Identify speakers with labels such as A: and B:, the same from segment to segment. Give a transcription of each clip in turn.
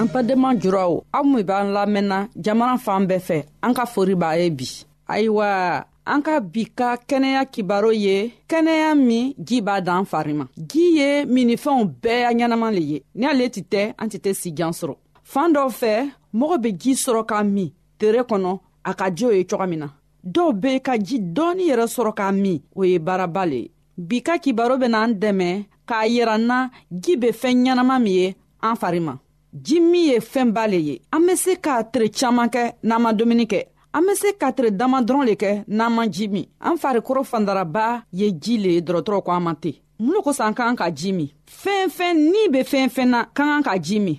A: an
B: badenma juraw aw min b'an lamɛnna jamana fan bɛɛ fɛ an ka fori b'a ye bi ayiwa an ka bi ka kɛnɛya kibaro ye kɛnɛya min ji b'a dan fari ma ji ye minnifɛnw bɛɛ ya ɲɛnama le ye ni ale tɛ tɛ an tɛ tɛ sijan sɔrɔ fan dɔw fɛ mɔgɔ bɛ ji sɔrɔ k'a min tere kɔnɔ a ka jo ye cogo min na dɔw bɛ ka ji dɔɔni yɛrɛ sɔrɔ k'a min o ye baaraba le ye bi ka kibaro bena an dɛmɛ k'a yiran na ji be fɛɛn ɲɛnama min ye an fari ma ji min ye fɛnba le ye an be se k'a tere caaman kɛ n'an ma dumuni kɛ an be se ka tere dama dɔrɔn le kɛ n'an man ji min an farikɔrɔ fandaraba ye ji le ye dɔrɔtɔrɔ ko an man ten mun le kosan k'an ka ji min fɛn fɛn ni be fɛn fɛn na ka kan ka ji min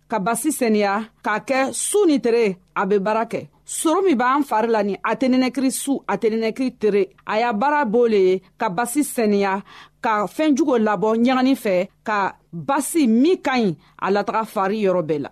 B: ka basi sɛniya k'a kɛ su ni tere a be baara kɛ soro min b'an fari la ni a tɛnɛnɛkiri su a tɛnɛnɛkiri tere a y'a baara b'o le ye ka basi sɛniya ka fɛɛn jugo labɔ ɲagani fɛ ka basi min ka ɲi a lataga fari yɔrɔ bɛɛ la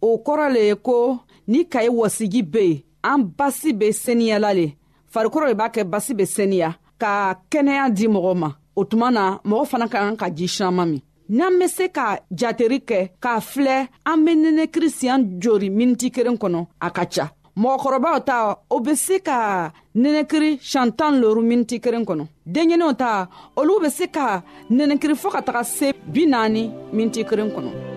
B: o kɔrɔ le ye ko ni kaye wɔsigi be yen an basi be seniyala le farikolo de b'a kɛ basi be seniya ka kɛnɛya di mɔgɔ ma o tuma na mɔgɔ fana ka kan ka ji siyaman min n'an be se ka jateri kɛ k'a filɛ an be nɛnɛ kirisiyan jori miniti keren kɔnɔ a ka ca mɔgɔkɔrɔbaw ta o bɛ se ka nɛnɛkiri siɲɛ tan ni loru miniti kelen kɔnɔ denɲɛninw ta olu bɛ se ka nɛnɛkiri fɔ ka taga se bi naani miniti kelen kɔnɔ.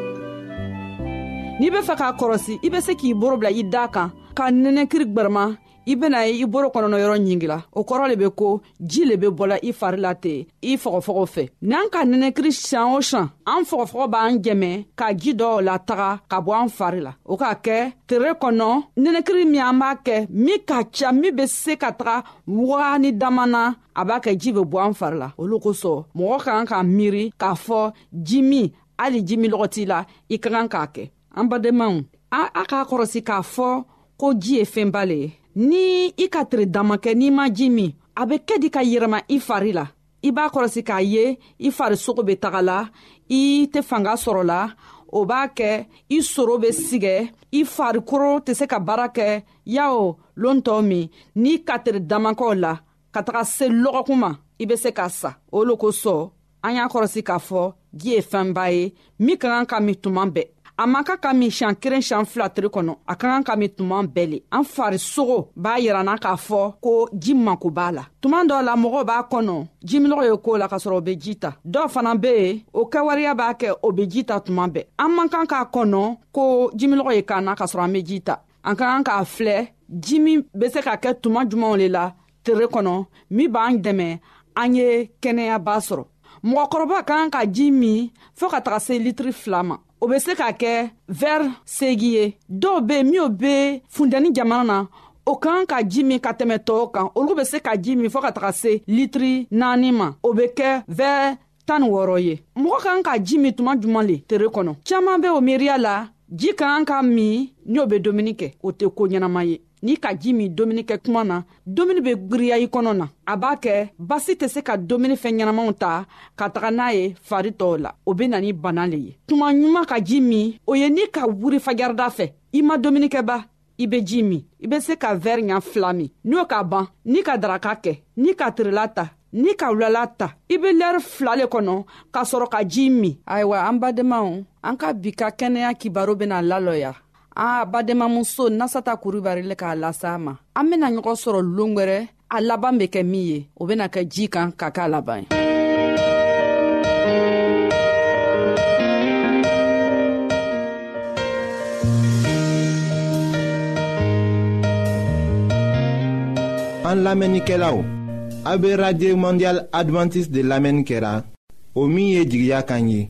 B: n'i be fɛ k'a kɔrɔsi i be se k'i boro bila i daa kan ka nɛnɛkiri gwɛrɛma i bena ye i boro kɔnɔnɔ yɔrɔ ɲingila o kɔrɔ le be ko ji le be bɔla i fari la ten i fɔgɔfɔgɔ fɛ n'an ka nɛnɛkiri sian o sian an fɔgɔfɔgɔ b'an jɛmɛ ka ji dɔw la taga ka bɔ an fari la o k'a kɛ tere kɔnɔ nɛnɛkiri min an b'a kɛ min ka ca min be se ka taga wagani dama na a b'a kɛ ji be bɔ an fari la olu kosɔn mɔgɔ ka kan ka miiri k'a fɔ ji min hali ji min lɔgɔ t'i la i ka kan k'a kɛ an badenmaw a a k'a kɔrɔsi k'a fɔ ko ji ye fɛnba le ye ni i ka tere dama kɛ n'i ma ji min a bɛ kɛ di ka yɛrɛma i fari la i b'a kɔrɔsi k'a ye i farisogo bɛ taga la i tɛ fanga sɔrɔ la o b'a kɛ i soro bɛ sigɛ i farikolo tɛ se ka baara kɛ yawo lontɔ min n'i ka tere damakɛw la ka taga se lɔgɔkun ma i be se k'a sa o lo kosɔn an y'a kɔrɔsi k'a fɔ ji ye fɛnba ye min ka kan ka min tuma bɛɛ a man ka ka min siɲan kelen siɲan fila tiri kɔnɔ a ka kan ka min tuma bɛɛ le an farisogo b'a yiranna k'a fɔ ko ji mako b'a la tuma dɔ la mɔgɔw b'a kɔnɔ jiminɔgɔ ye koo la k'a sɔrɔ o be ji ta dɔw fana be yen o kɛwariya b'a kɛ o be ji ta tuma bɛɛ an man kan k'a kɔnɔ ko jiminɔgɔ ye k'an na k'a sɔrɔ an be ji ta an ka kan k'a filɛ ji min be se ka kɛ tuma jumanw le la tere kɔnɔ min b'an dɛmɛ an ye kɛnɛyaba sɔrɔ mɔgɔkɔrɔba ka kan ka ji min fɔɔ ka taga se litiri fila ma o be se ka kɛ vɛri segi ye dɔw be minw be fundɛni jamana na o ka kan ka ji min ka tɛmɛ tɔɔw kan olu be se ka ji min fɔɔ ka taga se litiri naani ma o be kɛ vɛɛ tan ni wɔɔrɔ ye mɔgɔ kan ka ji min tuma juman le tere kɔnɔ caaman be o miiriya la ji ka kan ka min ni o be dumuni kɛ o tɛ ko ɲɛnama ye n'i ka ji min dumuni kɛ kuma na dumuni bɛ giriya i kɔnɔ na a b'a kɛ basi tɛ se ka dumuni fɛn ɲɛnamaw ta ka taga n'a ye fari tɔw la o bɛ na ni bana le ye tuma ɲuman ka ji min o ye ni ka wuri fajarida fɛ i ma dumuni kɛba i be ji min i be se ka vɛri ɲa fila min n'o ka ban ni ka daraka kɛ ni ka tirila ta ni ka wulala ta i be lɛri fila le kɔnɔ k'a sɔrɔ ka ji min ayiwa an badenmaw an ka bi ka kɛnɛya kibaro bena lalɔya a badenmamuso nasata kuribari le k'a lasa ma an bena ɲɔgɔn sɔrɔ longwɛrɛ a laban bɛ kɛ min ye o bɛna kɛ ji kan ka k'a laban ye
A: an lamɛnnikɛlaw a bɛ radio mondial adventiste de lamɛnni kɛra o min ye jigiya kan ye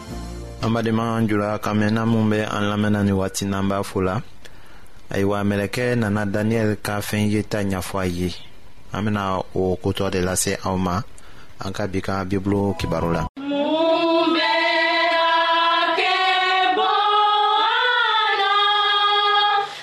A: an badenma an jula ka mɛn na minw bɛ an
C: lamɛnna ni waati n'an b'a fo la ayiwa mɛlɛkɛ nana daniyɛli ka fɛn yeta ɲafɔ a ye an bena o kotɔ de lase aw ma an ka bi ka bibulu kibaru la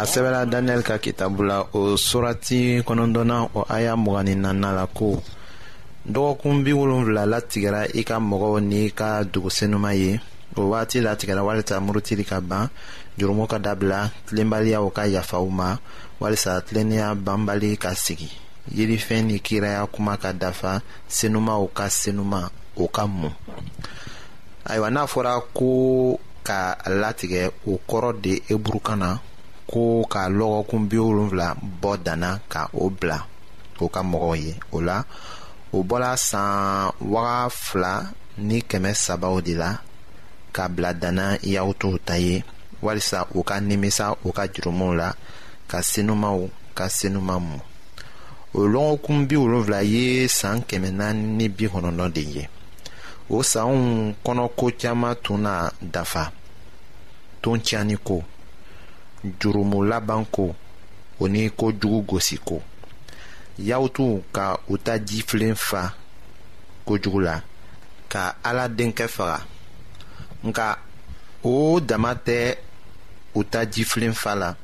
C: a sɛbɛla daniyɛli ka kitabu la o surati kɔnɔntɔnnan o aya mugan ni nanna la ko dɔgɔkun bi wolonfila latigɛra i ka mɔgɔw n'i ka dugusenuma ye o waati latigɛra walisa murutili ka ban jurumu ka dabila tilenbaliyaw ka yafa u ma walisa tilennenya banbali ka sigi yirifɛn ni kiraya kuma ka dafa senumaw ka senuma o ka mun ayiwa n'a fɔra ko ka latigɛ o kɔrɔ de eburukan na ko ka lɔgɔkun bi wolonfila bɔ danna ka o bila o ka mɔgɔw ye o la o bɔla san waga fila ni kɛmɛ sabaw de la ka bila danna yaw tow ta ye walisa u ka nimisa u ka jurumuw la ka senumaw ka senuma mu o lɔgɔkun bi wolonfila ye san kɛmɛ naani ni bi kɔnɔntɔn de ye o sanw kɔnɔko caman tun na dafa ton tiɲɛni ko jurumu laban ko o ni ko jugu gosi ko yawutu ka u ta jifilen fa kojugu la ka ala denkɛ faga nka o dama tɛ u ta jifilen fa la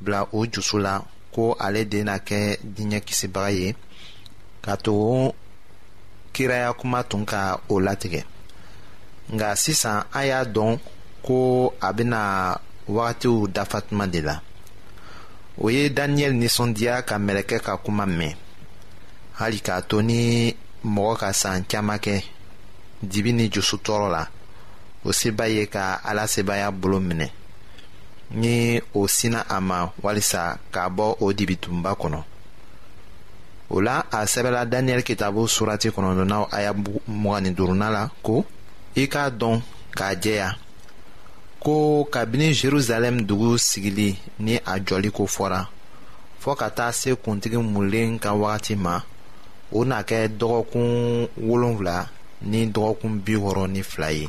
C: bila o jusu la ko ale de na kɛ diɲɛ kisibaga ye ka to kiraya kuma tun ka o latigɛ nka sisan a y'a dɔn ko a bɛna wagatiw dafa tuma de la o ye daniyɛli nisɔndiya ka mɛlɛkɛ ka kuma mɛn hali k'a to ni mɔgɔ ka san caman kɛ dibi ni jusu tɔɔrɔ la o seba ye ka ala sebaya bolo minɛ ni o sinna a ma walisa k'a bɔ o dibitunba kɔnɔ o la a sɛbɛla daniyɛli kitabu surati kɔnɔntɔnnaw aya mugan ni duurunan la ko i k'a dɔn k'a jɛya ko kabini jerusalɛm dugu sigili ni a jɔli ko fɔra fɔɔ ka taa se kuntigi mulen ka wagati ma o na kɛ dɔgɔkun wolonfila ni dɔgɔkun bi wɔɔrɔ ni fila ye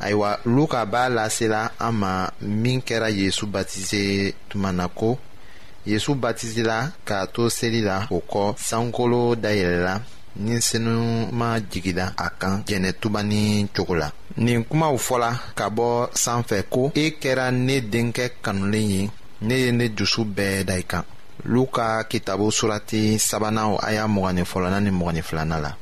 C: ayiwa luka b'a lasela an ma min kɛra yesu batize tuma na ko yesu batizela k'a to seli la o kɔ sankolo dayɛlɛla ni senuma jigila a kan jɛnɛtuba ni cogo la nin kumaw fɔla ka bɔ sanfɛ ko e kɛra ne denkɛ kanulen ye ne ye ne dusu bɛɛ da i kan luka kitabu surati sabanan aya mɔgɔnin fɔlɔna ni mɔgɔnin filanan la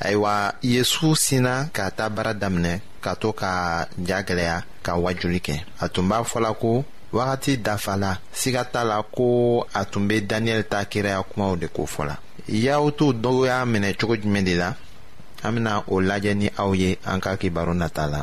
C: ayiwa yesu sinna k'a ta baara daminɛ ka to ka ja gɛlɛya ka wajuli kɛ a tun b'a fɔla ko wagati dafa la siga t'a la ko a tun bɛ daniyɛli ta kiraya kumaw de ko fɔla yahutu dɔw y'a minɛ cogo jumɛn de la an bɛna o lajɛ ni aw ye an ka kibaru nata la.